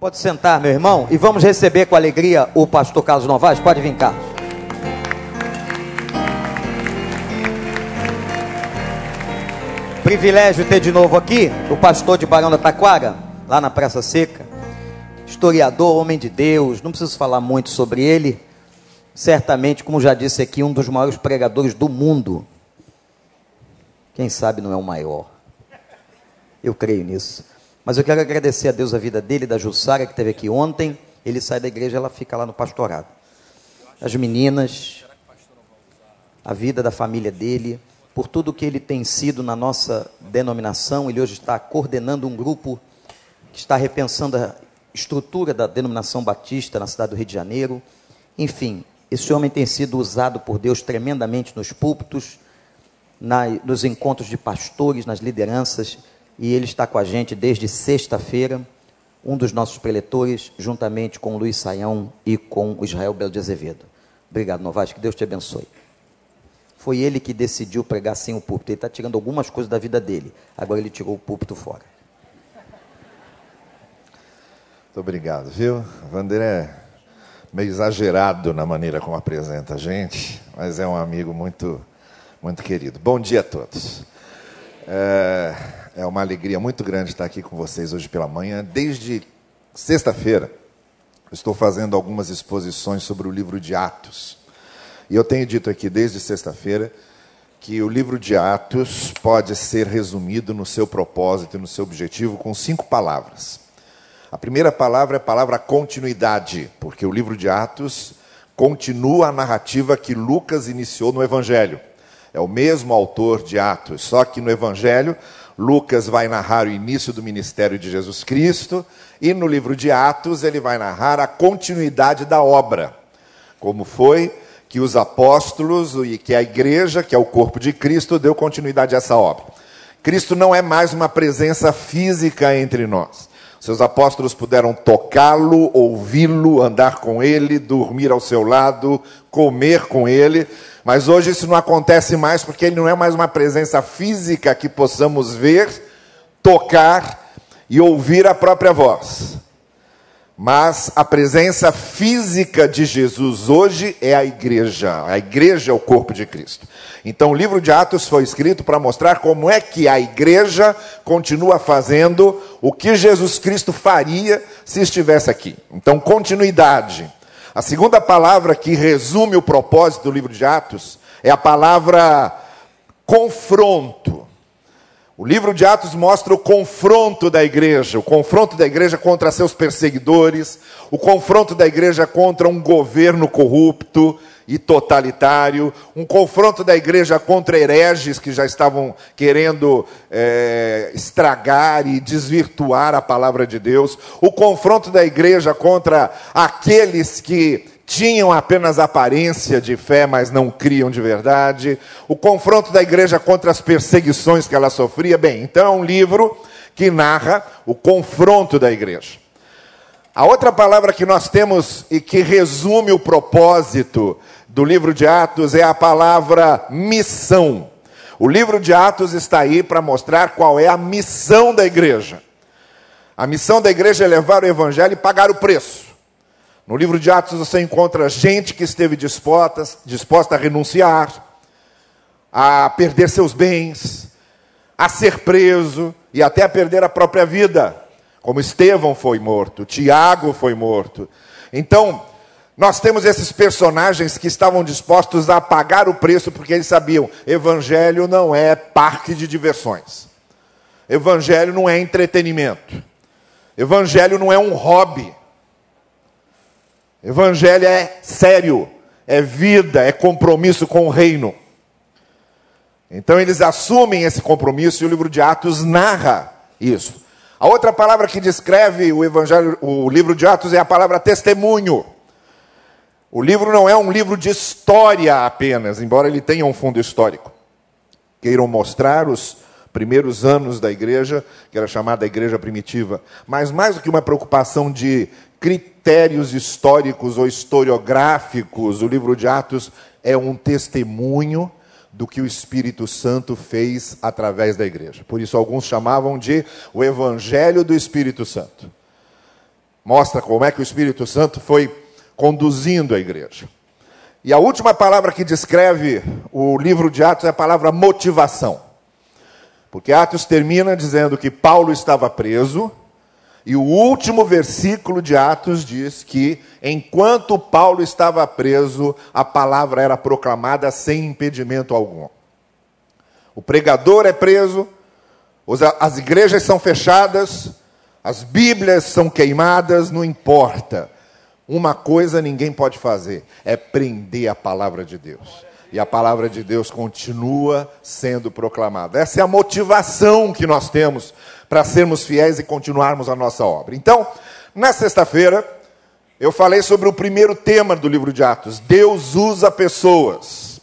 Pode sentar, meu irmão, e vamos receber com alegria o pastor Carlos Novaes. Pode vir, Carlos. Privilégio ter de novo aqui o pastor de Barão da Taquara, lá na Praça Seca. Historiador, homem de Deus, não preciso falar muito sobre ele. Certamente, como já disse aqui, um dos maiores pregadores do mundo. Quem sabe não é o maior. Eu creio nisso. Mas eu quero agradecer a Deus a vida dele, da Jussara, que esteve aqui ontem. Ele sai da igreja, ela fica lá no pastorado. As meninas, a vida da família dele por tudo que ele tem sido na nossa denominação. Ele hoje está coordenando um grupo que está repensando a estrutura da denominação batista na cidade do Rio de Janeiro. Enfim, esse homem tem sido usado por Deus tremendamente nos púlpitos, na, nos encontros de pastores, nas lideranças, e ele está com a gente desde sexta-feira, um dos nossos preletores, juntamente com o Luiz Saião e com o Israel Belo de Azevedo. Obrigado, Novaes, que Deus te abençoe. Foi ele que decidiu pregar sem o púlpito. Ele está tirando algumas coisas da vida dele. Agora ele tirou o púlpito fora. Muito obrigado, viu? Vander é meio exagerado na maneira como apresenta a gente, mas é um amigo muito, muito querido. Bom dia a todos. É, é uma alegria muito grande estar aqui com vocês hoje pela manhã. Desde sexta-feira, estou fazendo algumas exposições sobre o livro de Atos. E eu tenho dito aqui desde sexta-feira que o livro de Atos pode ser resumido no seu propósito e no seu objetivo com cinco palavras. A primeira palavra é a palavra continuidade, porque o livro de Atos continua a narrativa que Lucas iniciou no Evangelho. É o mesmo autor de Atos, só que no Evangelho, Lucas vai narrar o início do ministério de Jesus Cristo, e no livro de Atos, ele vai narrar a continuidade da obra, como foi que os apóstolos e que a igreja, que é o corpo de Cristo, deu continuidade a essa obra. Cristo não é mais uma presença física entre nós. Seus apóstolos puderam tocá-lo, ouvi-lo, andar com ele, dormir ao seu lado, comer com ele, mas hoje isso não acontece mais porque ele não é mais uma presença física que possamos ver, tocar e ouvir a própria voz. Mas a presença física de Jesus hoje é a igreja. A igreja é o corpo de Cristo. Então o livro de Atos foi escrito para mostrar como é que a igreja continua fazendo o que Jesus Cristo faria se estivesse aqui. Então, continuidade. A segunda palavra que resume o propósito do livro de Atos é a palavra confronto. O livro de Atos mostra o confronto da igreja, o confronto da igreja contra seus perseguidores, o confronto da igreja contra um governo corrupto e totalitário, um confronto da igreja contra hereges que já estavam querendo é, estragar e desvirtuar a palavra de Deus, o confronto da igreja contra aqueles que tinham apenas aparência de fé, mas não criam de verdade, o confronto da igreja contra as perseguições que ela sofria. Bem, então é um livro que narra o confronto da igreja. A outra palavra que nós temos e que resume o propósito do livro de Atos é a palavra missão. O livro de Atos está aí para mostrar qual é a missão da igreja. A missão da igreja é levar o evangelho e pagar o preço. No livro de Atos você encontra gente que esteve disposta, disposta a renunciar, a perder seus bens, a ser preso e até a perder a própria vida, como Estevão foi morto, Tiago foi morto. Então, nós temos esses personagens que estavam dispostos a pagar o preço porque eles sabiam: evangelho não é parque de diversões. Evangelho não é entretenimento. Evangelho não é um hobby. Evangelho é sério, é vida, é compromisso com o reino. Então eles assumem esse compromisso e o livro de Atos narra isso. A outra palavra que descreve o evangelho, o livro de Atos é a palavra testemunho. O livro não é um livro de história apenas, embora ele tenha um fundo histórico. Queiram mostrar os primeiros anos da igreja, que era chamada igreja primitiva, mas mais do que uma preocupação de critérios históricos ou historiográficos, o livro de Atos é um testemunho do que o Espírito Santo fez através da igreja. Por isso, alguns chamavam de o Evangelho do Espírito Santo. Mostra como é que o Espírito Santo foi conduzindo a igreja. E a última palavra que descreve o livro de Atos é a palavra motivação. Porque Atos termina dizendo que Paulo estava preso, e o último versículo de Atos diz que, enquanto Paulo estava preso, a palavra era proclamada sem impedimento algum. O pregador é preso, as igrejas são fechadas, as Bíblias são queimadas, não importa. Uma coisa ninguém pode fazer: é prender a palavra de Deus. E a palavra de Deus continua sendo proclamada. Essa é a motivação que nós temos para sermos fiéis e continuarmos a nossa obra. Então, na sexta-feira, eu falei sobre o primeiro tema do livro de Atos: Deus usa pessoas.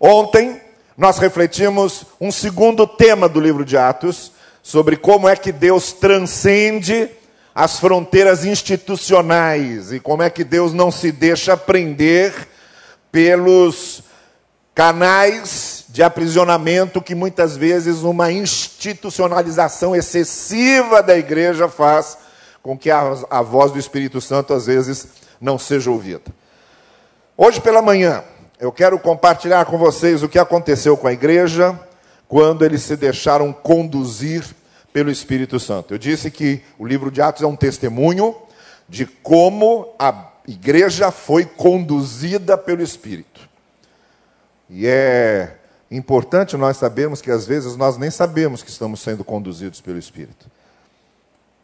Ontem, nós refletimos um segundo tema do livro de Atos, sobre como é que Deus transcende as fronteiras institucionais e como é que Deus não se deixa prender pelos canais de aprisionamento que muitas vezes uma institucionalização excessiva da igreja faz com que a, a voz do Espírito Santo às vezes não seja ouvida. Hoje pela manhã, eu quero compartilhar com vocês o que aconteceu com a igreja quando eles se deixaram conduzir pelo Espírito Santo. Eu disse que o livro de Atos é um testemunho de como a igreja foi conduzida pelo Espírito. E é importante nós sabermos que às vezes nós nem sabemos que estamos sendo conduzidos pelo Espírito.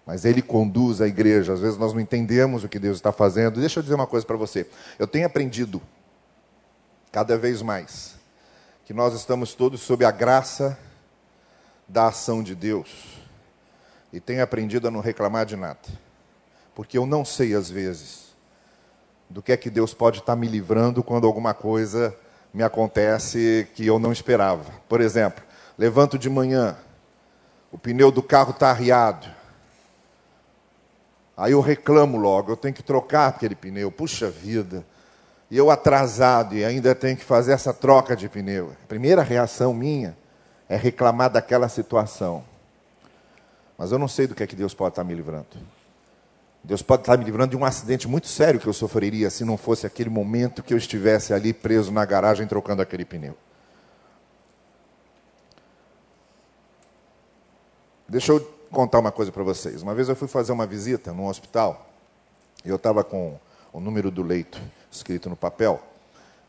Mas Ele conduz a igreja, às vezes nós não entendemos o que Deus está fazendo. Deixa eu dizer uma coisa para você. Eu tenho aprendido, cada vez mais, que nós estamos todos sob a graça da ação de Deus. E tenho aprendido a não reclamar de nada. Porque eu não sei, às vezes, do que é que Deus pode estar me livrando quando alguma coisa me acontece que eu não esperava. Por exemplo, levanto de manhã, o pneu do carro está arriado. Aí eu reclamo logo, eu tenho que trocar aquele pneu. Puxa vida. E eu atrasado e ainda tenho que fazer essa troca de pneu. A primeira reação minha é reclamar daquela situação. Mas eu não sei do que é que Deus pode estar me livrando. Deus pode estar me livrando de um acidente muito sério que eu sofreria se não fosse aquele momento que eu estivesse ali preso na garagem trocando aquele pneu. Deixa eu contar uma coisa para vocês. Uma vez eu fui fazer uma visita num hospital e eu estava com o número do leito escrito no papel.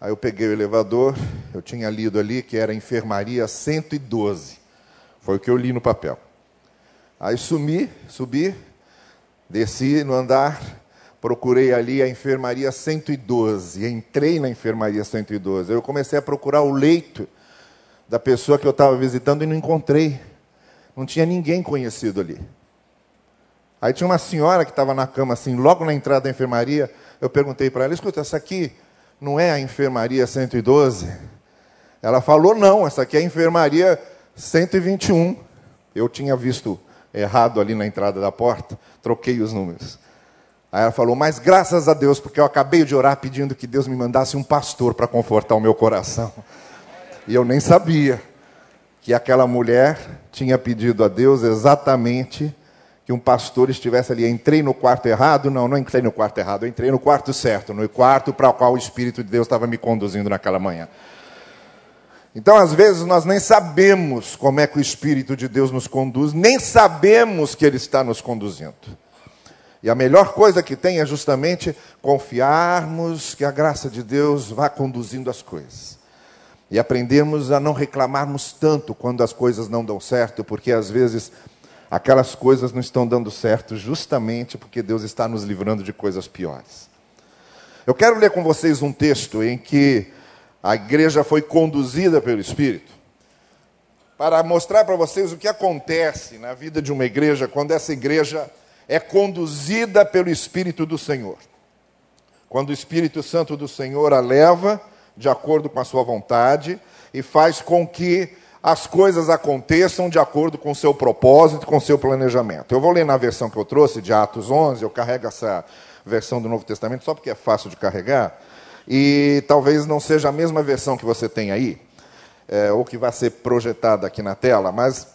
Aí eu peguei o elevador, eu tinha lido ali que era enfermaria 112. Foi o que eu li no papel. Aí sumi, subi, Desci no andar, procurei ali a enfermaria 112. Entrei na enfermaria 112. Eu comecei a procurar o leito da pessoa que eu estava visitando e não encontrei. Não tinha ninguém conhecido ali. Aí tinha uma senhora que estava na cama, assim, logo na entrada da enfermaria. Eu perguntei para ela: escuta, essa aqui não é a enfermaria 112? Ela falou: não, essa aqui é a enfermaria 121. Eu tinha visto errado ali na entrada da porta, troquei os números. Aí ela falou: Mas graças a Deus, porque eu acabei de orar pedindo que Deus me mandasse um pastor para confortar o meu coração. E eu nem sabia que aquela mulher tinha pedido a Deus exatamente que um pastor estivesse ali. Entrei no quarto errado? Não, não entrei no quarto errado, eu entrei no quarto certo, no quarto para o qual o Espírito de Deus estava me conduzindo naquela manhã. Então, às vezes, nós nem sabemos como é que o Espírito de Deus nos conduz, nem sabemos que Ele está nos conduzindo. E a melhor coisa que tem é justamente confiarmos que a graça de Deus vá conduzindo as coisas. E aprendermos a não reclamarmos tanto quando as coisas não dão certo, porque às vezes aquelas coisas não estão dando certo justamente porque Deus está nos livrando de coisas piores. Eu quero ler com vocês um texto em que a igreja foi conduzida pelo Espírito. Para mostrar para vocês o que acontece na vida de uma igreja quando essa igreja é conduzida pelo Espírito do Senhor. Quando o Espírito Santo do Senhor a leva de acordo com a sua vontade e faz com que as coisas aconteçam de acordo com o seu propósito, com o seu planejamento. Eu vou ler na versão que eu trouxe, de Atos 11, eu carrego essa versão do Novo Testamento só porque é fácil de carregar e talvez não seja a mesma versão que você tem aí, é, ou que vai ser projetada aqui na tela, mas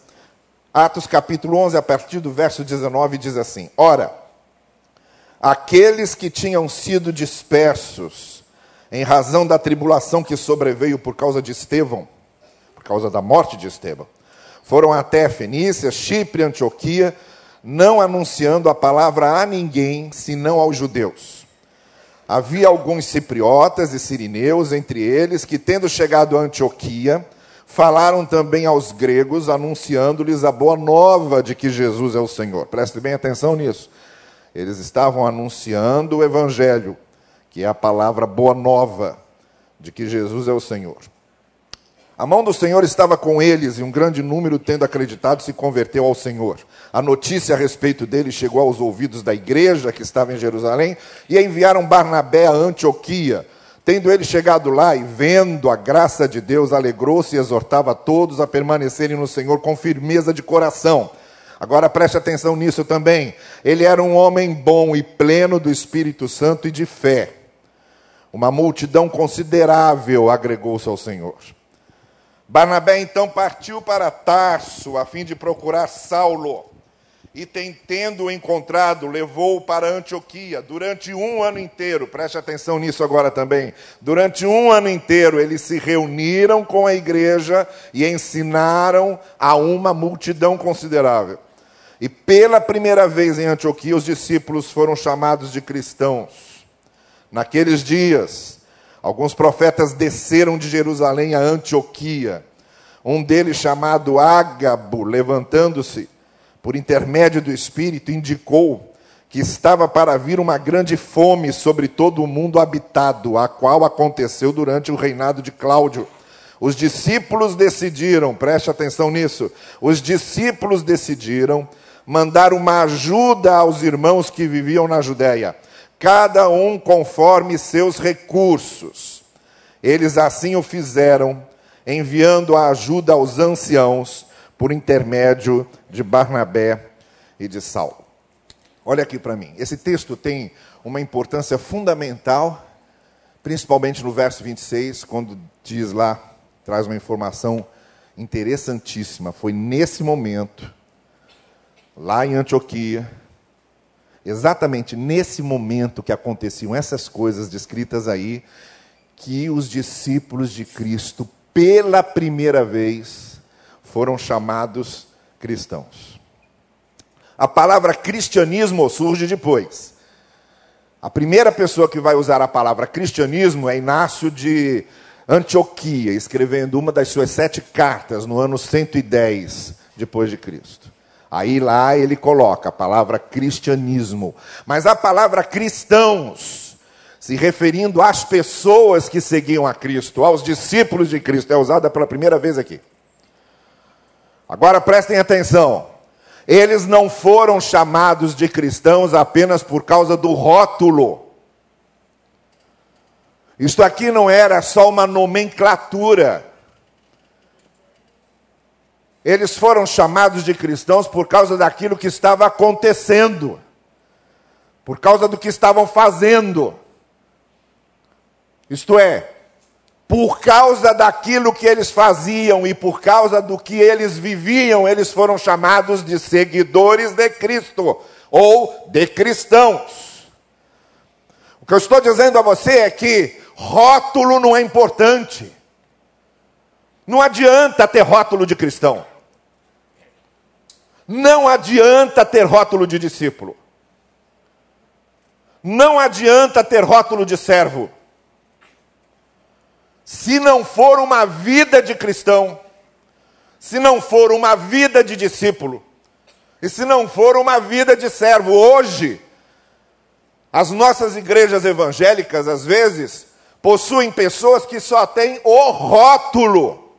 Atos capítulo 11, a partir do verso 19, diz assim: Ora, aqueles que tinham sido dispersos em razão da tribulação que sobreveio por causa de Estevão, por causa da morte de Estevão, foram até Fenícia, Chipre, Antioquia, não anunciando a palavra a ninguém, senão aos judeus. Havia alguns cipriotas e sirineus entre eles que, tendo chegado a Antioquia, falaram também aos gregos, anunciando-lhes a boa nova de que Jesus é o Senhor. Preste bem atenção nisso. Eles estavam anunciando o Evangelho, que é a palavra boa nova de que Jesus é o Senhor. A mão do Senhor estava com eles e um grande número, tendo acreditado, se converteu ao Senhor. A notícia a respeito dele chegou aos ouvidos da igreja que estava em Jerusalém e enviaram Barnabé a Antioquia. Tendo ele chegado lá e vendo a graça de Deus, alegrou-se e exortava todos a permanecerem no Senhor com firmeza de coração. Agora preste atenção nisso também. Ele era um homem bom e pleno do Espírito Santo e de fé. Uma multidão considerável agregou-se ao Senhor. Barnabé então partiu para Tarso a fim de procurar Saulo e tendo encontrado, levou-o para Antioquia durante um ano inteiro. Preste atenção nisso agora também. Durante um ano inteiro, eles se reuniram com a igreja e ensinaram a uma multidão considerável. E pela primeira vez em Antioquia, os discípulos foram chamados de cristãos. Naqueles dias, alguns profetas desceram de Jerusalém a Antioquia. Um deles, chamado Ágabo, levantando-se, por intermédio do Espírito, indicou que estava para vir uma grande fome sobre todo o mundo habitado, a qual aconteceu durante o reinado de Cláudio. Os discípulos decidiram, preste atenção nisso, os discípulos decidiram mandar uma ajuda aos irmãos que viviam na Judéia, cada um conforme seus recursos. Eles assim o fizeram, enviando a ajuda aos anciãos por intermédio de Barnabé e de Saulo. Olha aqui para mim. Esse texto tem uma importância fundamental, principalmente no verso 26, quando diz lá, traz uma informação interessantíssima. Foi nesse momento, lá em Antioquia, exatamente nesse momento que aconteciam essas coisas descritas aí, que os discípulos de Cristo, pela primeira vez, foram chamados cristãos. A palavra cristianismo surge depois. A primeira pessoa que vai usar a palavra cristianismo é Inácio de Antioquia, escrevendo uma das suas sete cartas no ano 110 depois de Cristo. Aí lá ele coloca a palavra cristianismo, mas a palavra cristãos, se referindo às pessoas que seguiam a Cristo, aos discípulos de Cristo, é usada pela primeira vez aqui. Agora prestem atenção. Eles não foram chamados de cristãos apenas por causa do rótulo. Isto aqui não era só uma nomenclatura. Eles foram chamados de cristãos por causa daquilo que estava acontecendo, por causa do que estavam fazendo. Isto é, por causa daquilo que eles faziam e por causa do que eles viviam, eles foram chamados de seguidores de Cristo ou de cristãos. O que eu estou dizendo a você é que rótulo não é importante. Não adianta ter rótulo de cristão. Não adianta ter rótulo de discípulo. Não adianta ter rótulo de servo se não for uma vida de cristão, se não for uma vida de discípulo, e se não for uma vida de servo, hoje, as nossas igrejas evangélicas, às vezes, possuem pessoas que só têm o rótulo,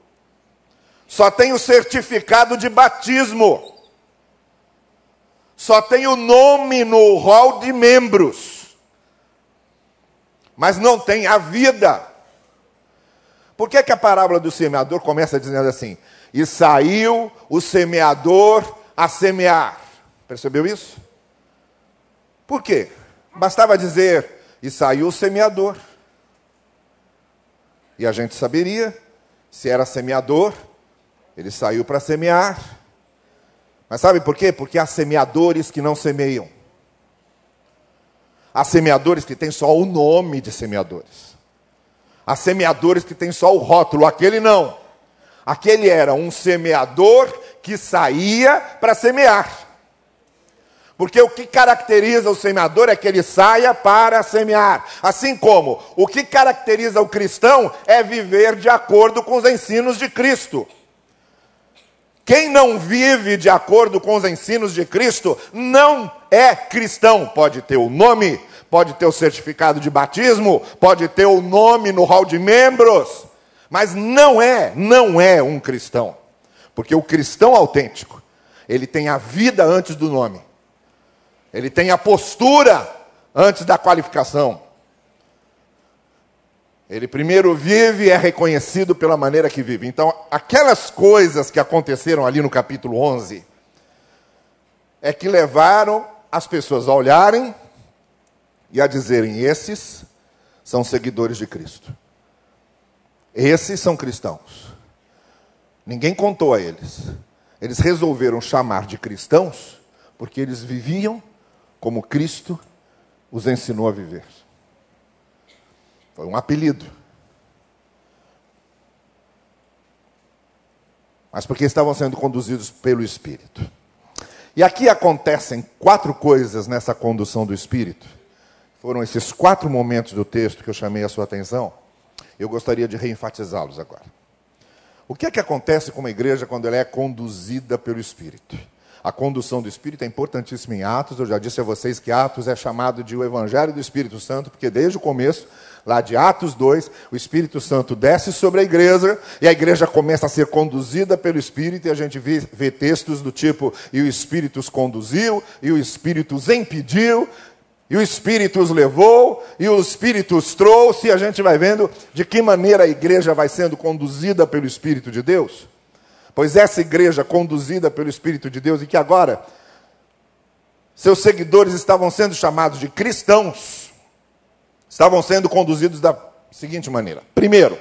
só tem o certificado de batismo, só tem o nome no rol de membros, mas não tem a vida por que, que a parábola do semeador começa dizendo assim? E saiu o semeador a semear. Percebeu isso? Por quê? Bastava dizer, e saiu o semeador. E a gente saberia, se era semeador, ele saiu para semear. Mas sabe por quê? Porque há semeadores que não semeiam. Há semeadores que têm só o nome de semeadores. Há semeadores que têm só o rótulo. Aquele não. Aquele era um semeador que saía para semear. Porque o que caracteriza o semeador é que ele saia para semear. Assim como o que caracteriza o cristão é viver de acordo com os ensinos de Cristo. Quem não vive de acordo com os ensinos de Cristo não é cristão. Pode ter o nome, pode ter o certificado de batismo, pode ter o nome no hall de membros, mas não é, não é um cristão. Porque o cristão autêntico, ele tem a vida antes do nome. Ele tem a postura antes da qualificação. Ele primeiro vive e é reconhecido pela maneira que vive. Então, aquelas coisas que aconteceram ali no capítulo 11 é que levaram as pessoas a olharem e a dizerem: esses são seguidores de Cristo. Esses são cristãos. Ninguém contou a eles. Eles resolveram chamar de cristãos porque eles viviam como Cristo os ensinou a viver. Foi um apelido. Mas porque estavam sendo conduzidos pelo Espírito. E aqui acontecem quatro coisas nessa condução do Espírito. Foram esses quatro momentos do texto que eu chamei a sua atenção. Eu gostaria de reenfatizá-los agora. O que é que acontece com uma igreja quando ela é conduzida pelo Espírito? A condução do Espírito é importantíssima em Atos. Eu já disse a vocês que Atos é chamado de o Evangelho do Espírito Santo, porque desde o começo, lá de Atos 2, o Espírito Santo desce sobre a igreja e a igreja começa a ser conduzida pelo Espírito. E a gente vê, vê textos do tipo: e o Espírito os conduziu, e o Espírito os impediu, e o Espírito os levou, e o Espírito os trouxe, e a gente vai vendo de que maneira a igreja vai sendo conduzida pelo Espírito de Deus. Pois essa igreja conduzida pelo Espírito de Deus e que agora seus seguidores estavam sendo chamados de cristãos, estavam sendo conduzidos da seguinte maneira: primeiro,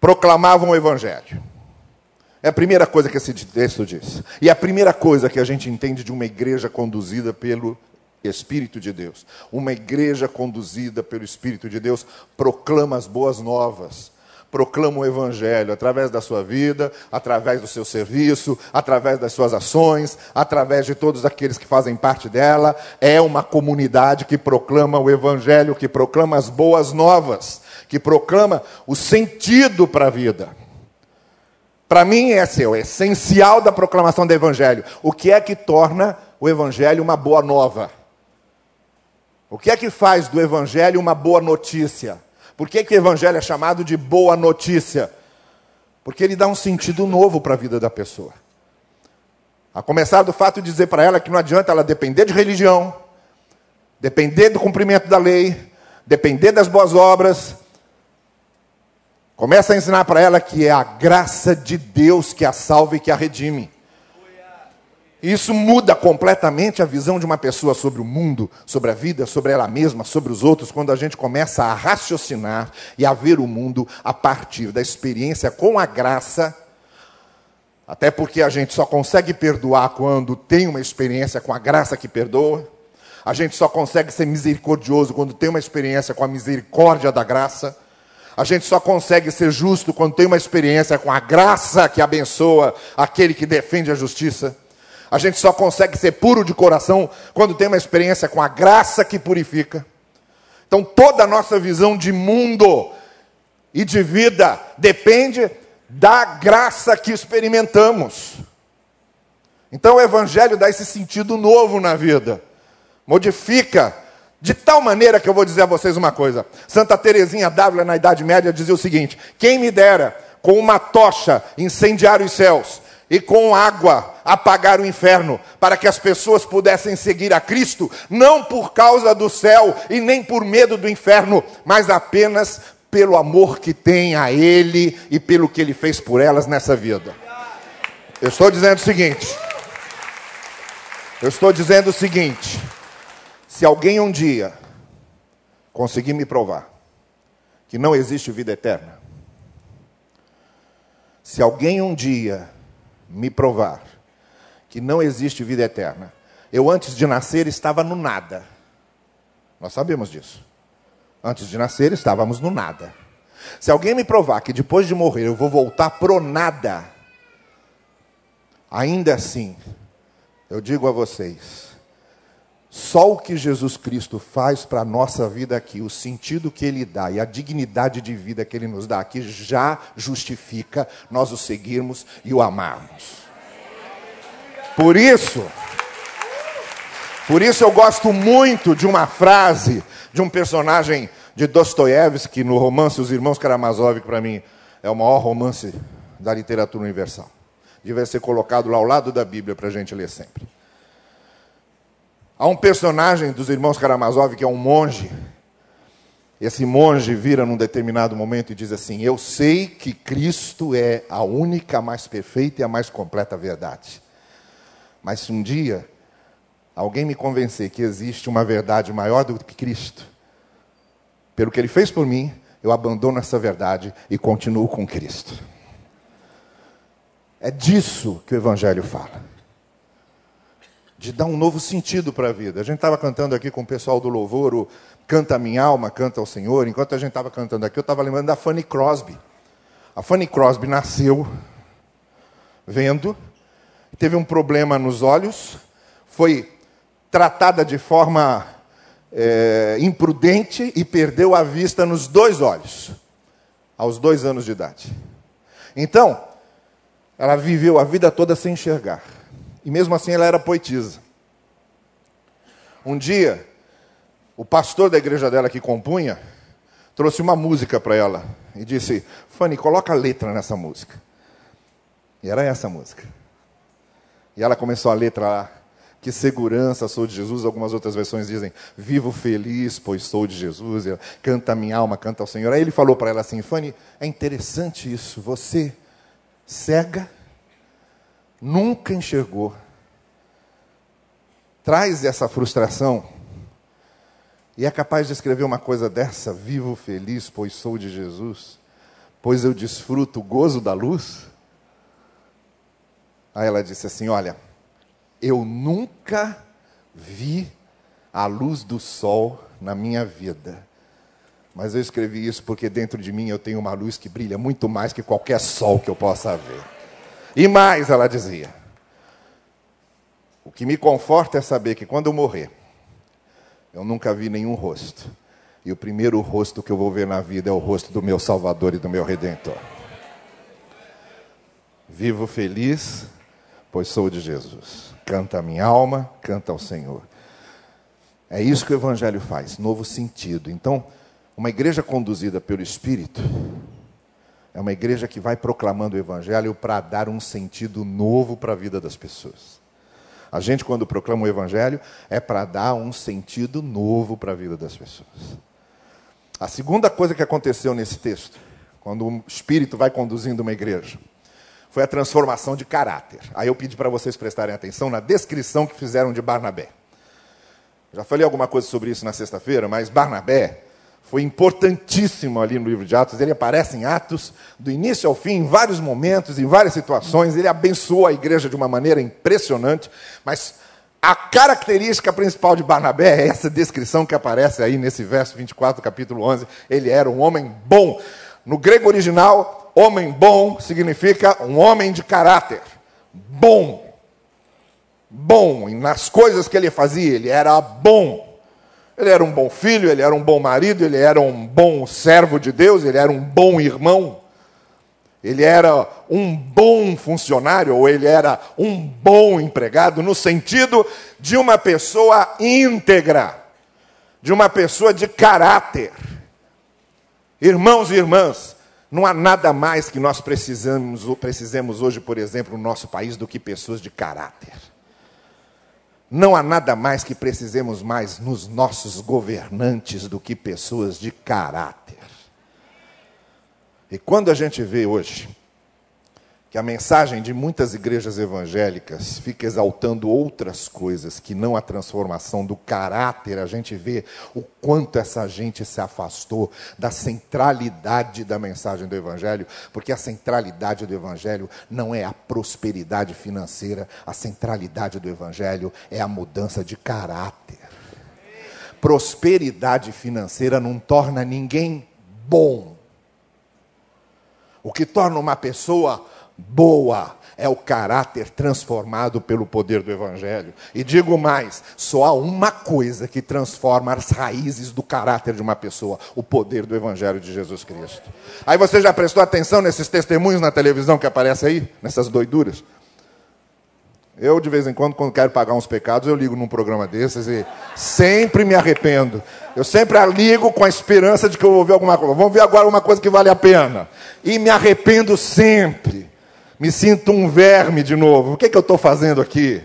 proclamavam o Evangelho. É a primeira coisa que esse texto diz. E é a primeira coisa que a gente entende de uma igreja conduzida pelo Espírito de Deus. Uma igreja conduzida pelo Espírito de Deus proclama as boas novas proclama o Evangelho através da sua vida, através do seu serviço, através das suas ações, através de todos aqueles que fazem parte dela. É uma comunidade que proclama o Evangelho, que proclama as boas novas, que proclama o sentido para a vida. Para mim, esse é o essencial da proclamação do Evangelho. O que é que torna o Evangelho uma boa nova? O que é que faz do Evangelho uma boa notícia? Por que, que o Evangelho é chamado de boa notícia? Porque ele dá um sentido novo para a vida da pessoa. A começar do fato de dizer para ela que não adianta ela depender de religião, depender do cumprimento da lei, depender das boas obras. Começa a ensinar para ela que é a graça de Deus que a salva e que a redime. Isso muda completamente a visão de uma pessoa sobre o mundo, sobre a vida, sobre ela mesma, sobre os outros, quando a gente começa a raciocinar e a ver o mundo a partir da experiência com a graça. Até porque a gente só consegue perdoar quando tem uma experiência com a graça que perdoa. A gente só consegue ser misericordioso quando tem uma experiência com a misericórdia da graça. A gente só consegue ser justo quando tem uma experiência com a graça que abençoa aquele que defende a justiça. A gente só consegue ser puro de coração quando tem uma experiência com a graça que purifica. Então toda a nossa visão de mundo e de vida depende da graça que experimentamos. Então o Evangelho dá esse sentido novo na vida, modifica, de tal maneira que eu vou dizer a vocês uma coisa. Santa Teresinha d'Ávila, na Idade Média, dizia o seguinte: quem me dera com uma tocha incendiar os céus e com água apagar o inferno, para que as pessoas pudessem seguir a Cristo, não por causa do céu e nem por medo do inferno, mas apenas pelo amor que tem a Ele e pelo que Ele fez por elas nessa vida. Eu estou dizendo o seguinte. Eu estou dizendo o seguinte: se alguém um dia conseguir me provar que não existe vida eterna, se alguém um dia me provar que não existe vida eterna. Eu, antes de nascer, estava no nada. Nós sabemos disso. Antes de nascer, estávamos no nada. Se alguém me provar que depois de morrer eu vou voltar pro nada, ainda assim, eu digo a vocês, só o que Jesus Cristo faz para a nossa vida aqui, o sentido que Ele dá e a dignidade de vida que Ele nos dá aqui, já justifica nós o seguirmos e o amarmos. Por isso, por isso eu gosto muito de uma frase de um personagem de Dostoiévski no romance Os Irmãos Karamazov, que para mim é o maior romance da literatura universal. Devia ser colocado lá ao lado da Bíblia para a gente ler sempre. Há um personagem dos Irmãos Karamazov que é um monge. Esse monge vira num determinado momento e diz assim: Eu sei que Cristo é a única, a mais perfeita e a mais completa verdade. Mas se um dia alguém me convencer que existe uma verdade maior do que Cristo, pelo que ele fez por mim, eu abandono essa verdade e continuo com Cristo. É disso que o Evangelho fala. De dar um novo sentido para a vida. A gente estava cantando aqui com o pessoal do louvor, o Canta Minha Alma, Canta ao Senhor. Enquanto a gente estava cantando aqui, eu estava lembrando da Fanny Crosby. A Fanny Crosby nasceu vendo, teve um problema nos olhos, foi tratada de forma é, imprudente e perdeu a vista nos dois olhos, aos dois anos de idade. Então, ela viveu a vida toda sem enxergar. E mesmo assim ela era poetisa. Um dia, o pastor da igreja dela que compunha trouxe uma música para ela e disse: Fanny, coloca a letra nessa música. E era essa música. E ela começou a letra lá. Que segurança sou de Jesus. Algumas outras versões dizem: Vivo feliz, pois sou de Jesus. Canta minha alma, canta ao Senhor. Aí ele falou para ela assim: Fanny, é interessante isso. Você, cega, nunca enxergou. Traz essa frustração e é capaz de escrever uma coisa dessa: Vivo feliz, pois sou de Jesus, pois eu desfruto o gozo da luz. Aí ela disse assim: Olha eu nunca vi a luz do sol na minha vida. Mas eu escrevi isso porque dentro de mim eu tenho uma luz que brilha muito mais que qualquer sol que eu possa ver. E mais, ela dizia: o que me conforta é saber que quando eu morrer, eu nunca vi nenhum rosto. E o primeiro rosto que eu vou ver na vida é o rosto do meu Salvador e do meu Redentor. Vivo feliz, pois sou de Jesus. Canta a minha alma, canta ao Senhor. É isso que o Evangelho faz, novo sentido. Então, uma igreja conduzida pelo Espírito é uma igreja que vai proclamando o Evangelho para dar um sentido novo para a vida das pessoas. A gente, quando proclama o Evangelho, é para dar um sentido novo para a vida das pessoas. A segunda coisa que aconteceu nesse texto, quando o Espírito vai conduzindo uma igreja, foi a transformação de caráter. Aí eu pedi para vocês prestarem atenção na descrição que fizeram de Barnabé. Já falei alguma coisa sobre isso na sexta-feira, mas Barnabé foi importantíssimo ali no livro de Atos. Ele aparece em Atos, do início ao fim, em vários momentos, em várias situações. Ele abençoou a igreja de uma maneira impressionante, mas a característica principal de Barnabé é essa descrição que aparece aí nesse verso 24 do capítulo 11. Ele era um homem bom. No grego original, homem bom significa um homem de caráter. Bom. Bom. E nas coisas que ele fazia, ele era bom. Ele era um bom filho, ele era um bom marido, ele era um bom servo de Deus, ele era um bom irmão. Ele era um bom funcionário, ou ele era um bom empregado, no sentido de uma pessoa íntegra, de uma pessoa de caráter. Irmãos e irmãs, não há nada mais que nós precisamos, precisemos hoje, por exemplo, no nosso país, do que pessoas de caráter. Não há nada mais que precisemos mais nos nossos governantes do que pessoas de caráter. E quando a gente vê hoje que a mensagem de muitas igrejas evangélicas fica exaltando outras coisas que não a transformação do caráter, a gente vê o quanto essa gente se afastou da centralidade da mensagem do evangelho, porque a centralidade do evangelho não é a prosperidade financeira, a centralidade do evangelho é a mudança de caráter. prosperidade financeira não torna ninguém bom. O que torna uma pessoa boa é o caráter transformado pelo poder do Evangelho. E digo mais: só há uma coisa que transforma as raízes do caráter de uma pessoa: o poder do Evangelho de Jesus Cristo. Aí você já prestou atenção nesses testemunhos na televisão que aparecem aí, nessas doiduras? Eu, de vez em quando, quando quero pagar uns pecados, eu ligo num programa desses e sempre me arrependo. Eu sempre ligo com a esperança de que eu vou ver alguma coisa. Vamos ver agora uma coisa que vale a pena. E me arrependo sempre. Me sinto um verme de novo. O que, é que eu estou fazendo aqui?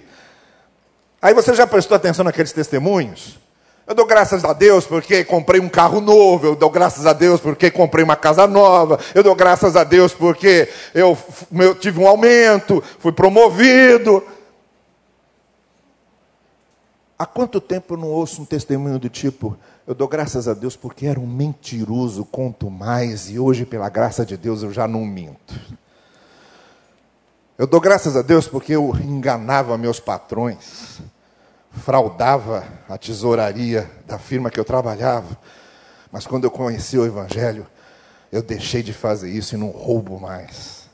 Aí você já prestou atenção naqueles testemunhos? Eu dou graças a Deus porque comprei um carro novo, eu dou graças a Deus porque comprei uma casa nova, eu dou graças a Deus porque eu, eu tive um aumento, fui promovido. Há quanto tempo eu não ouço um testemunho do tipo: eu dou graças a Deus porque era um mentiroso, conto mais, e hoje, pela graça de Deus, eu já não minto. Eu dou graças a Deus porque eu enganava meus patrões, fraudava a tesouraria da firma que eu trabalhava, mas quando eu conheci o Evangelho, eu deixei de fazer isso e não roubo mais.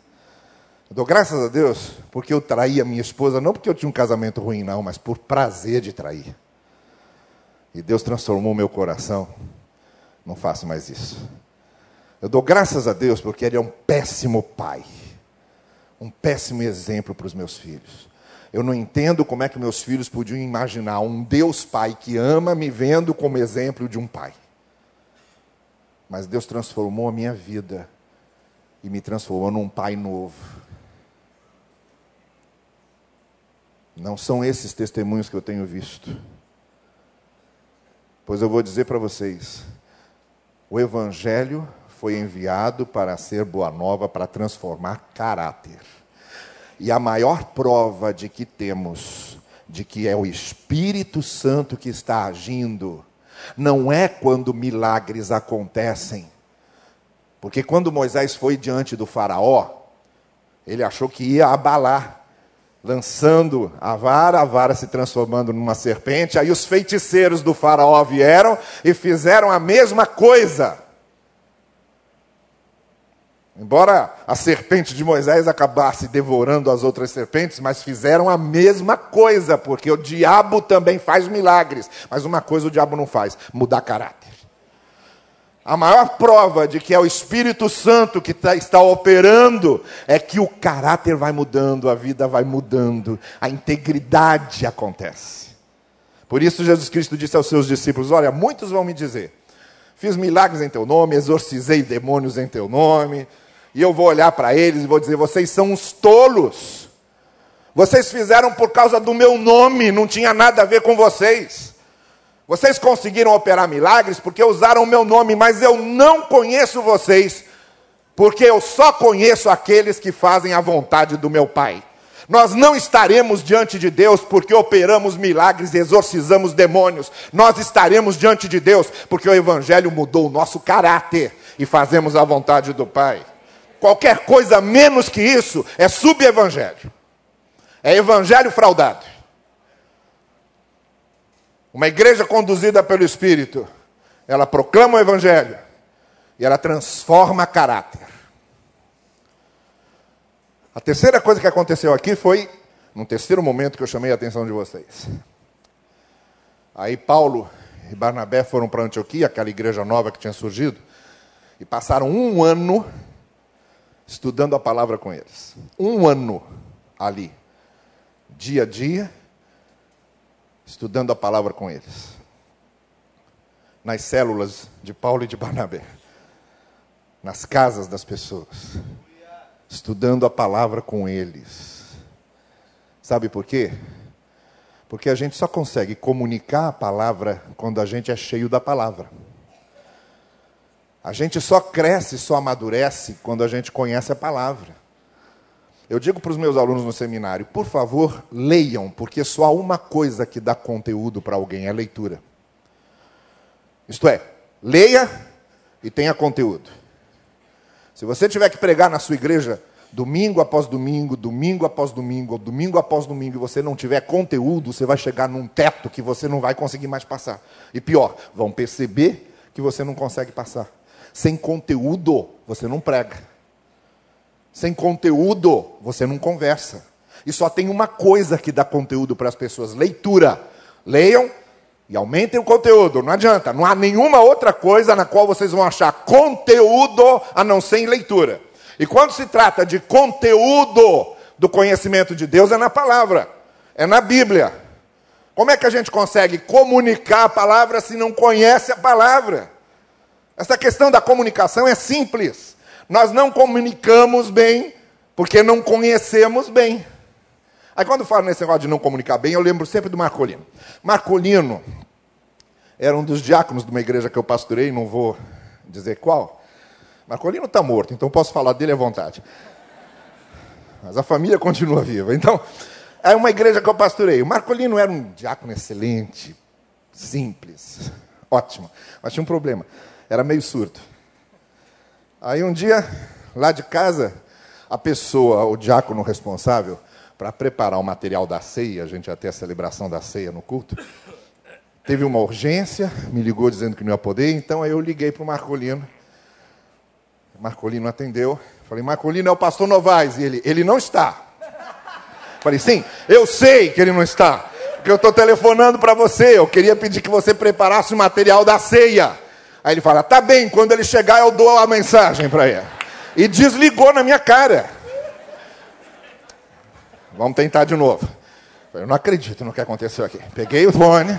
Eu dou graças a Deus porque eu traí a minha esposa, não porque eu tinha um casamento ruim, não, mas por prazer de trair. E Deus transformou meu coração. Não faço mais isso. Eu dou graças a Deus porque Ele é um péssimo pai, um péssimo exemplo para os meus filhos. Eu não entendo como é que meus filhos podiam imaginar um Deus Pai que ama me vendo como exemplo de um pai. Mas Deus transformou a minha vida e me transformou num pai novo Não são esses testemunhos que eu tenho visto. Pois eu vou dizer para vocês: o Evangelho foi enviado para ser boa nova, para transformar caráter. E a maior prova de que temos, de que é o Espírito Santo que está agindo, não é quando milagres acontecem. Porque quando Moisés foi diante do Faraó, ele achou que ia abalar lançando a vara, a vara se transformando numa serpente. Aí os feiticeiros do Faraó vieram e fizeram a mesma coisa. Embora a serpente de Moisés acabasse devorando as outras serpentes, mas fizeram a mesma coisa, porque o diabo também faz milagres. Mas uma coisa o diabo não faz: mudar caráter. A maior prova de que é o Espírito Santo que tá, está operando é que o caráter vai mudando, a vida vai mudando, a integridade acontece. Por isso, Jesus Cristo disse aos seus discípulos: Olha, muitos vão me dizer, fiz milagres em teu nome, exorcizei demônios em teu nome, e eu vou olhar para eles e vou dizer: Vocês são uns tolos, vocês fizeram por causa do meu nome, não tinha nada a ver com vocês. Vocês conseguiram operar milagres porque usaram o meu nome, mas eu não conheço vocês, porque eu só conheço aqueles que fazem a vontade do meu Pai. Nós não estaremos diante de Deus porque operamos milagres e exorcizamos demônios. Nós estaremos diante de Deus porque o Evangelho mudou o nosso caráter e fazemos a vontade do Pai. Qualquer coisa menos que isso é subevangelho. É evangelho fraudado. Uma igreja conduzida pelo Espírito, ela proclama o Evangelho e ela transforma caráter. A terceira coisa que aconteceu aqui foi, num terceiro momento que eu chamei a atenção de vocês. Aí Paulo e Barnabé foram para Antioquia, aquela igreja nova que tinha surgido, e passaram um ano estudando a palavra com eles. Um ano ali, dia a dia, estudando a palavra com eles. Nas células de Paulo e de Barnabé. Nas casas das pessoas. Estudando a palavra com eles. Sabe por quê? Porque a gente só consegue comunicar a palavra quando a gente é cheio da palavra. A gente só cresce, só amadurece quando a gente conhece a palavra. Eu digo para os meus alunos no seminário, por favor, leiam, porque só há uma coisa que dá conteúdo para alguém, é leitura. Isto é, leia e tenha conteúdo. Se você tiver que pregar na sua igreja domingo após domingo, domingo após domingo, domingo após domingo, e você não tiver conteúdo, você vai chegar num teto que você não vai conseguir mais passar. E pior, vão perceber que você não consegue passar. Sem conteúdo, você não prega. Sem conteúdo, você não conversa. E só tem uma coisa que dá conteúdo para as pessoas: leitura. Leiam e aumentem o conteúdo. Não adianta, não há nenhuma outra coisa na qual vocês vão achar conteúdo a não ser em leitura. E quando se trata de conteúdo do conhecimento de Deus, é na palavra, é na Bíblia. Como é que a gente consegue comunicar a palavra se não conhece a palavra? Essa questão da comunicação é simples. Nós não comunicamos bem porque não conhecemos bem. Aí quando falo nesse negócio de não comunicar bem, eu lembro sempre do Marcolino. Marcolino era um dos diáconos de uma igreja que eu pastorei, não vou dizer qual. Marcolino está morto, então posso falar dele à vontade. Mas a família continua viva. Então, é uma igreja que eu pastorei. O Marcolino era um diácono excelente, simples, ótimo. Mas tinha um problema, era meio surdo. Aí um dia, lá de casa, a pessoa, o diácono responsável, para preparar o material da ceia, a gente ia ter a celebração da ceia no culto, teve uma urgência, me ligou dizendo que não ia poder, então aí eu liguei para o Marcolino. Marcolino atendeu. Falei, Marcolino é o pastor Novaes. E ele, ele não está. Falei, sim, eu sei que ele não está. Porque eu estou telefonando para você. Eu queria pedir que você preparasse o material da ceia. Aí ele fala, tá bem, quando ele chegar eu dou a mensagem para ele. E desligou na minha cara. Vamos tentar de novo. Eu não acredito no que aconteceu aqui. Peguei o fone,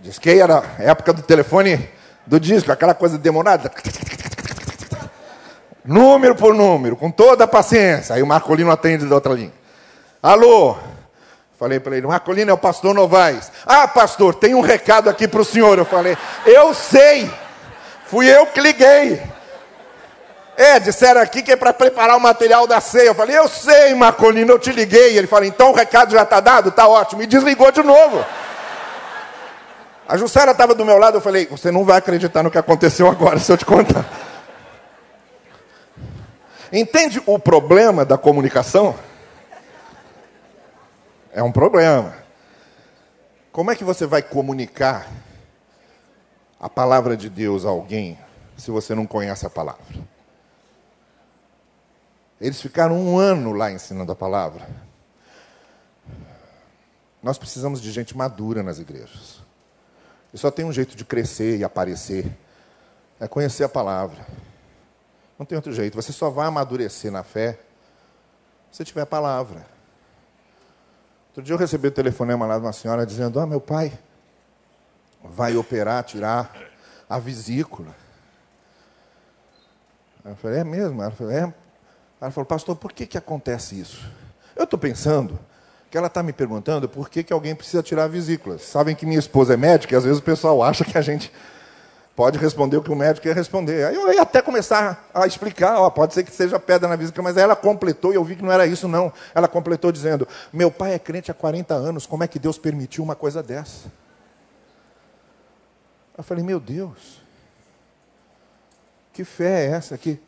disquei, era a época do telefone do disco, aquela coisa demorada. Número por número, com toda a paciência. Aí o Marcolino atende da outra linha. Alô? Falei para ele, Marcolino é o pastor Novaes. Ah, pastor, tem um recado aqui para o senhor. Eu falei, eu sei. Fui eu que liguei. É, disseram aqui que é para preparar o material da ceia. Eu falei, eu sei, Marcolino, eu te liguei. Ele falou, então o recado já está dado? Está ótimo. E desligou de novo. A Jussara estava do meu lado, eu falei, você não vai acreditar no que aconteceu agora, se eu te contar. Entende o problema da comunicação? É um problema. Como é que você vai comunicar a palavra de Deus a alguém se você não conhece a palavra? Eles ficaram um ano lá ensinando a palavra. Nós precisamos de gente madura nas igrejas. E só tem um jeito de crescer e aparecer: é conhecer a palavra. Não tem outro jeito. Você só vai amadurecer na fé se tiver palavra. Outro dia eu recebi o telefonema lá de uma senhora dizendo: Ah, meu pai vai operar, tirar a vesícula. Eu falei: É mesmo? Ela falou: É. Ela falou, pastor, por que, que acontece isso? Eu estou pensando que ela está me perguntando por que, que alguém precisa tirar vesículas. Sabem que minha esposa é médica e às vezes o pessoal acha que a gente pode responder o que o médico quer responder. Aí eu ia até começar a explicar, ó, pode ser que seja pedra na vesícula, mas ela completou e eu vi que não era isso não. Ela completou dizendo, meu pai é crente há 40 anos, como é que Deus permitiu uma coisa dessa? Eu falei, meu Deus, que fé é essa? Que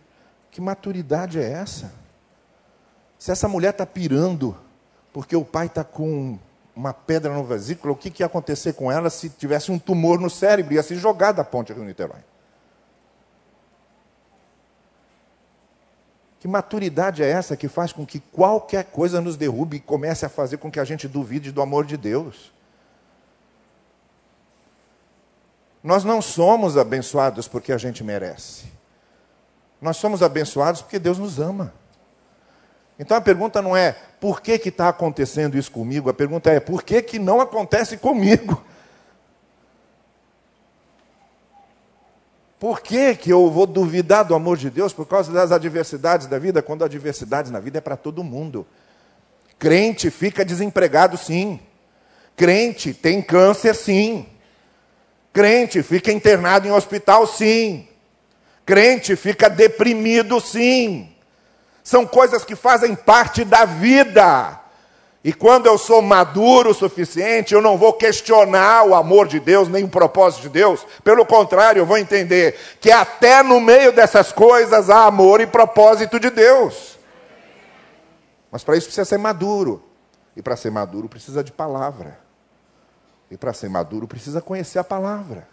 que maturidade é essa? Se essa mulher está pirando porque o pai está com uma pedra no vesículo, o que, que ia acontecer com ela se tivesse um tumor no cérebro? Ia se jogar da ponte Rio Niterói. Que maturidade é essa que faz com que qualquer coisa nos derrube e comece a fazer com que a gente duvide do amor de Deus? Nós não somos abençoados porque a gente merece. Nós somos abençoados porque Deus nos ama. Então a pergunta não é por que está acontecendo isso comigo, a pergunta é por que, que não acontece comigo? Por que, que eu vou duvidar do amor de Deus por causa das adversidades da vida, quando a adversidade na vida é para todo mundo? Crente fica desempregado, sim. Crente tem câncer, sim. Crente fica internado em hospital, sim. Crente fica deprimido, sim. São coisas que fazem parte da vida. E quando eu sou maduro o suficiente, eu não vou questionar o amor de Deus, nem o propósito de Deus. Pelo contrário, eu vou entender que até no meio dessas coisas há amor e propósito de Deus. Mas para isso precisa ser maduro. E para ser maduro precisa de palavra. E para ser maduro precisa conhecer a palavra.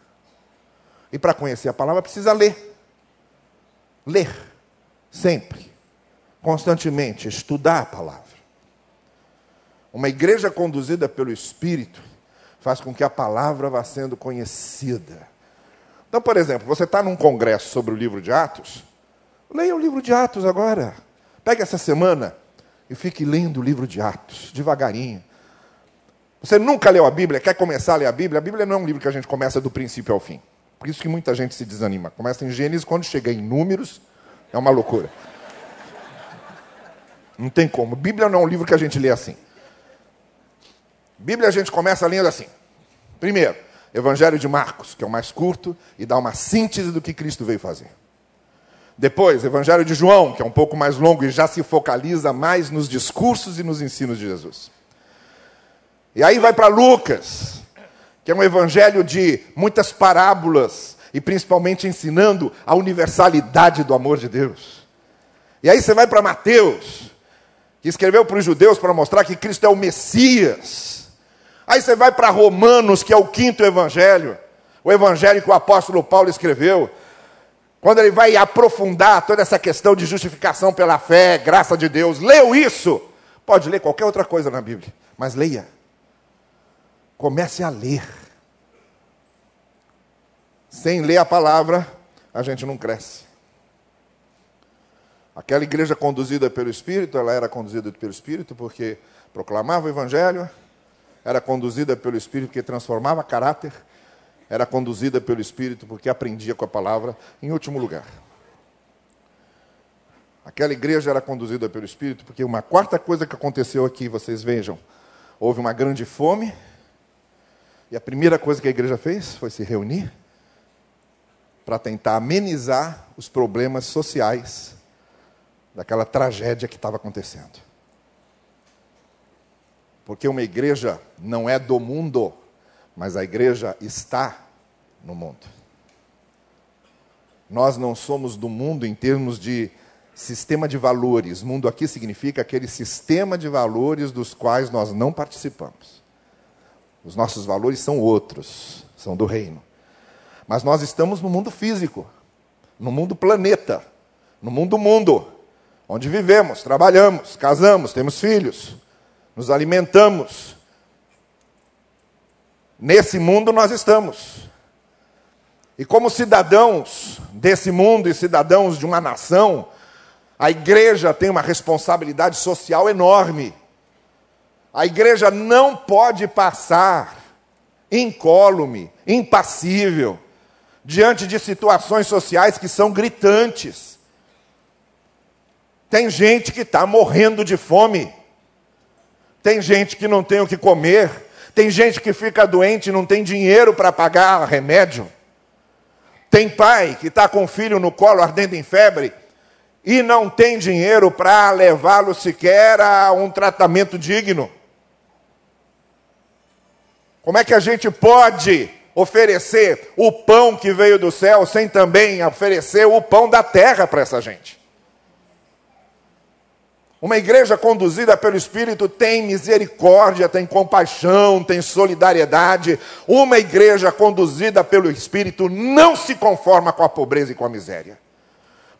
E para conhecer a palavra precisa ler. Ler. Sempre. Constantemente. Estudar a palavra. Uma igreja conduzida pelo Espírito faz com que a palavra vá sendo conhecida. Então, por exemplo, você está num congresso sobre o livro de Atos, leia o livro de Atos agora. Pegue essa semana e fique lendo o livro de Atos, devagarinho. Você nunca leu a Bíblia, quer começar a ler a Bíblia? A Bíblia não é um livro que a gente começa do princípio ao fim. Por isso que muita gente se desanima. Começa em Gênesis, quando chega em Números, é uma loucura. Não tem como. Bíblia não é um livro que a gente lê assim. Bíblia a gente começa lendo assim. Primeiro, Evangelho de Marcos, que é o mais curto e dá uma síntese do que Cristo veio fazer. Depois, Evangelho de João, que é um pouco mais longo e já se focaliza mais nos discursos e nos ensinos de Jesus. E aí vai para Lucas, que é um evangelho de muitas parábolas e principalmente ensinando a universalidade do amor de Deus. E aí você vai para Mateus, que escreveu para os judeus para mostrar que Cristo é o Messias Aí você vai para Romanos, que é o quinto evangelho, o evangelho que o apóstolo Paulo escreveu, quando ele vai aprofundar toda essa questão de justificação pela fé, graça de Deus. Leu isso? Pode ler qualquer outra coisa na Bíblia, mas leia. Comece a ler. Sem ler a palavra, a gente não cresce. Aquela igreja conduzida pelo Espírito, ela era conduzida pelo Espírito porque proclamava o Evangelho, era conduzida pelo Espírito que transformava caráter, era conduzida pelo Espírito porque aprendia com a palavra, em último lugar. Aquela igreja era conduzida pelo Espírito porque uma quarta coisa que aconteceu aqui, vocês vejam, houve uma grande fome, e a primeira coisa que a igreja fez foi se reunir para tentar amenizar os problemas sociais daquela tragédia que estava acontecendo. Porque uma igreja não é do mundo, mas a igreja está no mundo. Nós não somos do mundo em termos de sistema de valores. Mundo aqui significa aquele sistema de valores dos quais nós não participamos. Os nossos valores são outros, são do reino. Mas nós estamos no mundo físico, no mundo planeta, no mundo mundo, onde vivemos, trabalhamos, casamos, temos filhos nos alimentamos. Nesse mundo nós estamos. E como cidadãos desse mundo e cidadãos de uma nação, a igreja tem uma responsabilidade social enorme. A igreja não pode passar incólume, impassível, diante de situações sociais que são gritantes. Tem gente que está morrendo de fome. Tem gente que não tem o que comer. Tem gente que fica doente e não tem dinheiro para pagar remédio. Tem pai que está com o filho no colo ardendo em febre e não tem dinheiro para levá-lo sequer a um tratamento digno. Como é que a gente pode oferecer o pão que veio do céu sem também oferecer o pão da terra para essa gente? Uma igreja conduzida pelo Espírito tem misericórdia, tem compaixão, tem solidariedade. Uma igreja conduzida pelo Espírito não se conforma com a pobreza e com a miséria.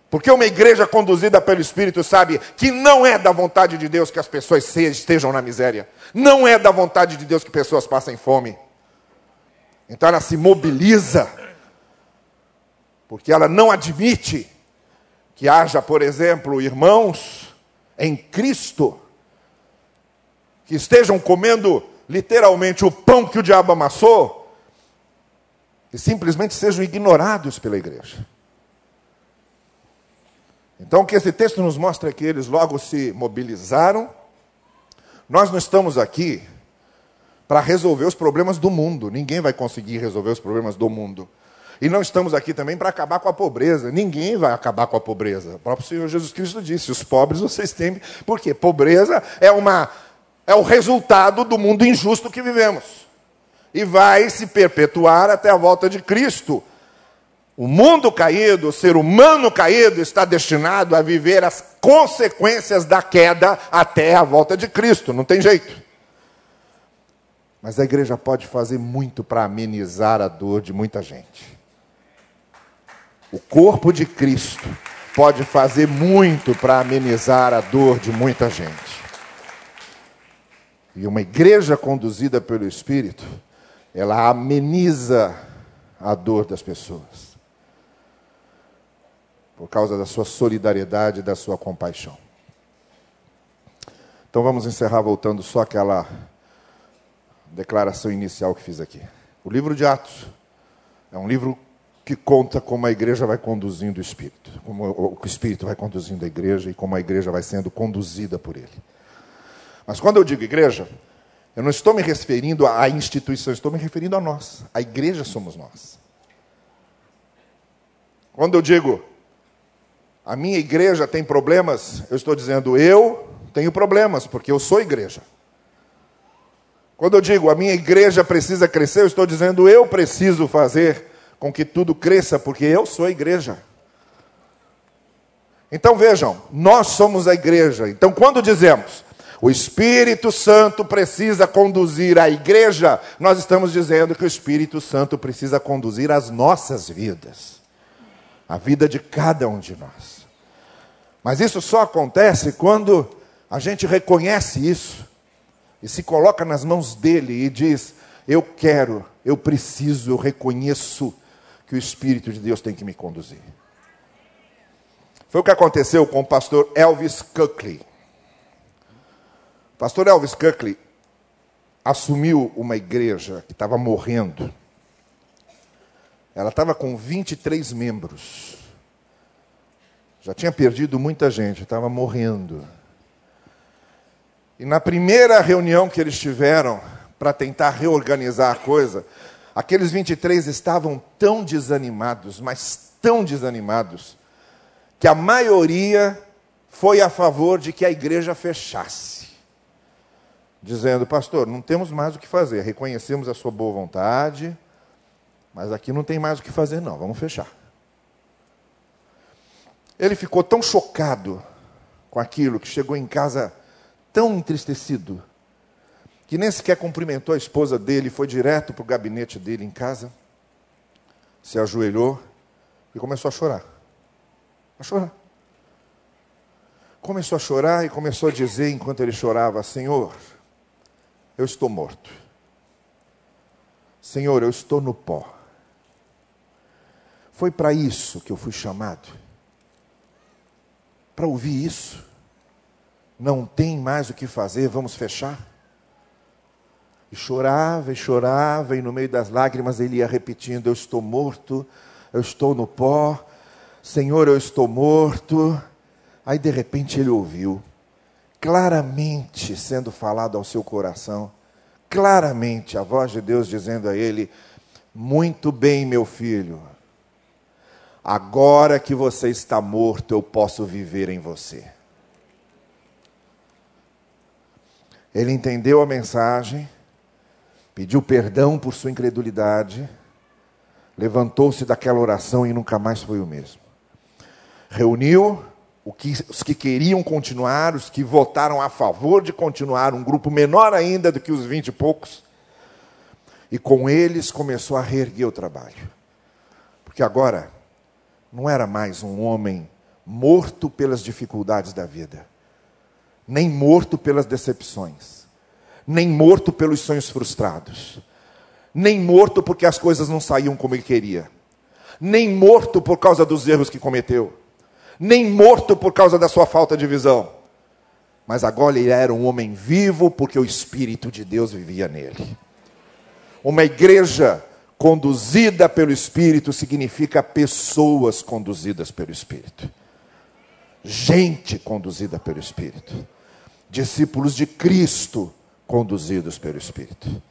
Porque uma igreja conduzida pelo Espírito sabe que não é da vontade de Deus que as pessoas estejam na miséria. Não é da vontade de Deus que pessoas passem fome. Então ela se mobiliza. Porque ela não admite que haja, por exemplo, irmãos em Cristo, que estejam comendo literalmente o pão que o diabo amassou, e simplesmente sejam ignorados pela igreja. Então, o que esse texto nos mostra é que eles logo se mobilizaram. Nós não estamos aqui para resolver os problemas do mundo. Ninguém vai conseguir resolver os problemas do mundo. E não estamos aqui também para acabar com a pobreza. Ninguém vai acabar com a pobreza. O próprio Senhor Jesus Cristo disse: os pobres vocês temem. Por quê? Pobreza é uma é o resultado do mundo injusto que vivemos. E vai se perpetuar até a volta de Cristo. O mundo caído, o ser humano caído, está destinado a viver as consequências da queda até a volta de Cristo, não tem jeito. Mas a igreja pode fazer muito para amenizar a dor de muita gente. O corpo de Cristo pode fazer muito para amenizar a dor de muita gente. E uma igreja conduzida pelo Espírito, ela ameniza a dor das pessoas. Por causa da sua solidariedade e da sua compaixão. Então vamos encerrar voltando só aquela declaração inicial que fiz aqui. O livro de Atos é um livro que conta como a igreja vai conduzindo o Espírito, como o Espírito vai conduzindo a igreja e como a igreja vai sendo conduzida por ele. Mas quando eu digo igreja, eu não estou me referindo à instituição, estou me referindo a nós. A igreja somos nós. Quando eu digo a minha igreja tem problemas, eu estou dizendo eu tenho problemas, porque eu sou igreja. Quando eu digo a minha igreja precisa crescer, eu estou dizendo eu preciso fazer com que tudo cresça, porque eu sou a igreja. Então vejam, nós somos a igreja. Então quando dizemos o Espírito Santo precisa conduzir a igreja, nós estamos dizendo que o Espírito Santo precisa conduzir as nossas vidas, a vida de cada um de nós. Mas isso só acontece quando a gente reconhece isso e se coloca nas mãos dele e diz: Eu quero, eu preciso, eu reconheço que o Espírito de Deus tem que me conduzir. Foi o que aconteceu com o pastor Elvis Cuckley. O pastor Elvis Cuckley assumiu uma igreja que estava morrendo. Ela estava com 23 membros. Já tinha perdido muita gente, estava morrendo. E na primeira reunião que eles tiveram para tentar reorganizar a coisa, Aqueles 23 estavam tão desanimados, mas tão desanimados, que a maioria foi a favor de que a igreja fechasse. Dizendo, pastor, não temos mais o que fazer, reconhecemos a sua boa vontade, mas aqui não tem mais o que fazer, não, vamos fechar. Ele ficou tão chocado com aquilo que chegou em casa tão entristecido que nem sequer cumprimentou a esposa dele, foi direto para o gabinete dele em casa, se ajoelhou e começou a chorar. A chorar. Começou a chorar e começou a dizer, enquanto ele chorava: Senhor, eu estou morto. Senhor, eu estou no pó. Foi para isso que eu fui chamado. Para ouvir isso. Não tem mais o que fazer, vamos fechar. E chorava e chorava, e no meio das lágrimas ele ia repetindo: Eu estou morto, eu estou no pó, Senhor, eu estou morto. Aí de repente ele ouviu, claramente sendo falado ao seu coração, claramente a voz de Deus dizendo a ele: Muito bem, meu filho, agora que você está morto, eu posso viver em você. Ele entendeu a mensagem pediu perdão por sua incredulidade, levantou-se daquela oração e nunca mais foi o mesmo. Reuniu que, os que queriam continuar, os que votaram a favor de continuar, um grupo menor ainda do que os vinte e poucos, e com eles começou a reerguer o trabalho. Porque agora não era mais um homem morto pelas dificuldades da vida, nem morto pelas decepções nem morto pelos sonhos frustrados, nem morto porque as coisas não saíam como ele queria, nem morto por causa dos erros que cometeu, nem morto por causa da sua falta de visão. Mas agora ele era um homem vivo porque o Espírito de Deus vivia nele. Uma igreja conduzida pelo Espírito significa pessoas conduzidas pelo Espírito. Gente conduzida pelo Espírito. Discípulos de Cristo conduzidos pelo Espírito.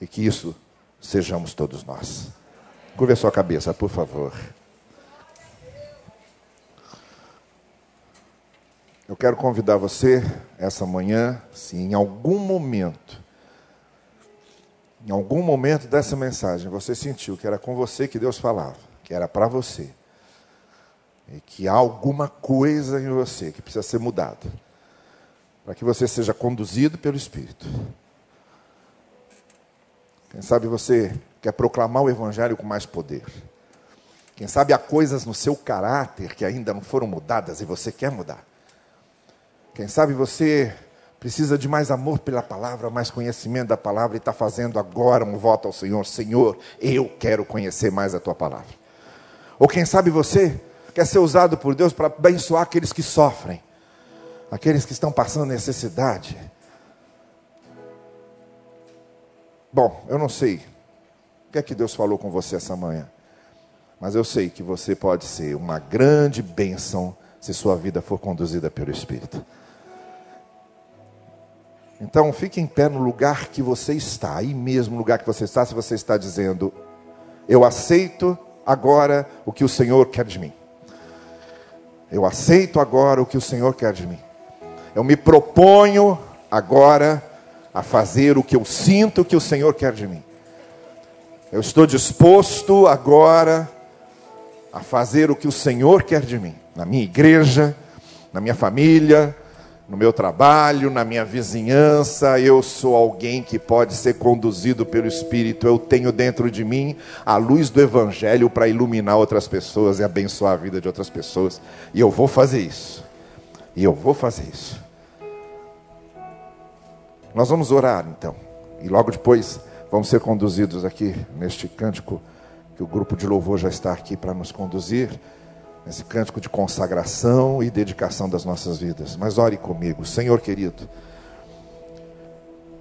E que isso sejamos todos nós. Curva a sua cabeça, por favor. Eu quero convidar você essa manhã, se em algum momento, em algum momento dessa mensagem, você sentiu que era com você que Deus falava, que era para você, e que há alguma coisa em você que precisa ser mudada, para que você seja conduzido pelo Espírito. Quem sabe você quer proclamar o Evangelho com mais poder. Quem sabe há coisas no seu caráter que ainda não foram mudadas e você quer mudar. Quem sabe você precisa de mais amor pela palavra, mais conhecimento da palavra e está fazendo agora um voto ao Senhor: Senhor, eu quero conhecer mais a tua palavra. Ou quem sabe você quer ser usado por Deus para abençoar aqueles que sofrem, aqueles que estão passando necessidade. Bom, eu não sei o que é que Deus falou com você essa manhã, mas eu sei que você pode ser uma grande bênção se sua vida for conduzida pelo Espírito. Então, fique em pé no lugar que você está, aí mesmo no lugar que você está, se você está dizendo: Eu aceito agora o que o Senhor quer de mim. Eu aceito agora o que o Senhor quer de mim. Eu me proponho agora a fazer o que eu sinto que o Senhor quer de mim. Eu estou disposto agora a fazer o que o Senhor quer de mim, na minha igreja, na minha família, no meu trabalho, na minha vizinhança, eu sou alguém que pode ser conduzido pelo Espírito. Eu tenho dentro de mim a luz do Evangelho para iluminar outras pessoas e abençoar a vida de outras pessoas. E eu vou fazer isso. E eu vou fazer isso. Nós vamos orar então. E logo depois vamos ser conduzidos aqui neste cântico que o grupo de louvor já está aqui para nos conduzir nesse cântico de consagração e dedicação das nossas vidas. Mas ore comigo, Senhor querido.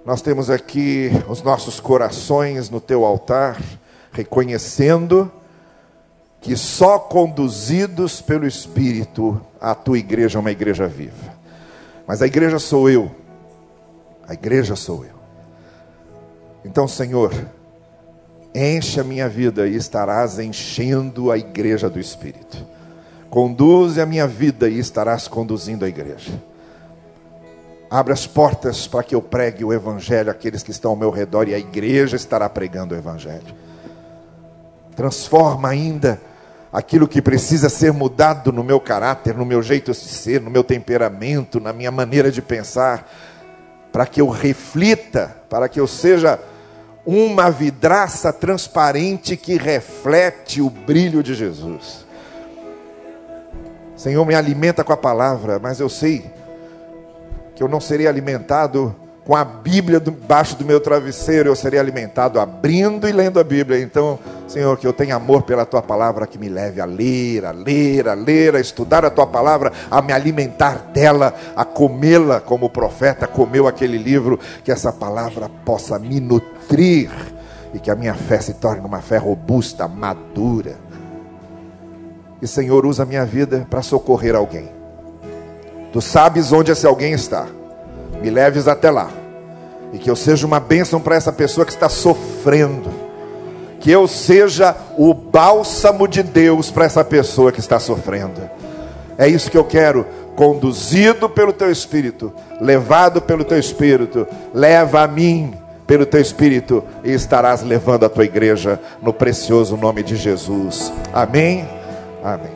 Nós temos aqui os nossos corações no teu altar, reconhecendo que só conduzidos pelo Espírito a tua igreja é uma igreja viva. Mas a igreja sou eu. A igreja sou eu. Então, Senhor, enche a minha vida e estarás enchendo a igreja do Espírito. Conduze a minha vida e estarás conduzindo a igreja. Abre as portas para que eu pregue o Evangelho àqueles que estão ao meu redor e a igreja estará pregando o Evangelho. Transforma ainda aquilo que precisa ser mudado no meu caráter, no meu jeito de ser, no meu temperamento, na minha maneira de pensar, para que eu reflita, para que eu seja uma vidraça transparente que reflete o brilho de Jesus. Senhor, me alimenta com a palavra, mas eu sei que eu não serei alimentado com a Bíblia debaixo do meu travesseiro, eu serei alimentado abrindo e lendo a Bíblia. Então, Senhor, que eu tenha amor pela tua palavra que me leve a ler, a ler, a ler, a estudar a tua palavra, a me alimentar dela, a comê-la como o profeta comeu aquele livro, que essa palavra possa me nutrir e que a minha fé se torne uma fé robusta, madura e Senhor, usa a minha vida para socorrer alguém. Tu sabes onde esse alguém está. Me leves até lá. E que eu seja uma bênção para essa pessoa que está sofrendo. Que eu seja o bálsamo de Deus para essa pessoa que está sofrendo. É isso que eu quero, conduzido pelo teu espírito, levado pelo teu espírito, leva a mim pelo teu espírito e estarás levando a tua igreja no precioso nome de Jesus. Amém. Amém.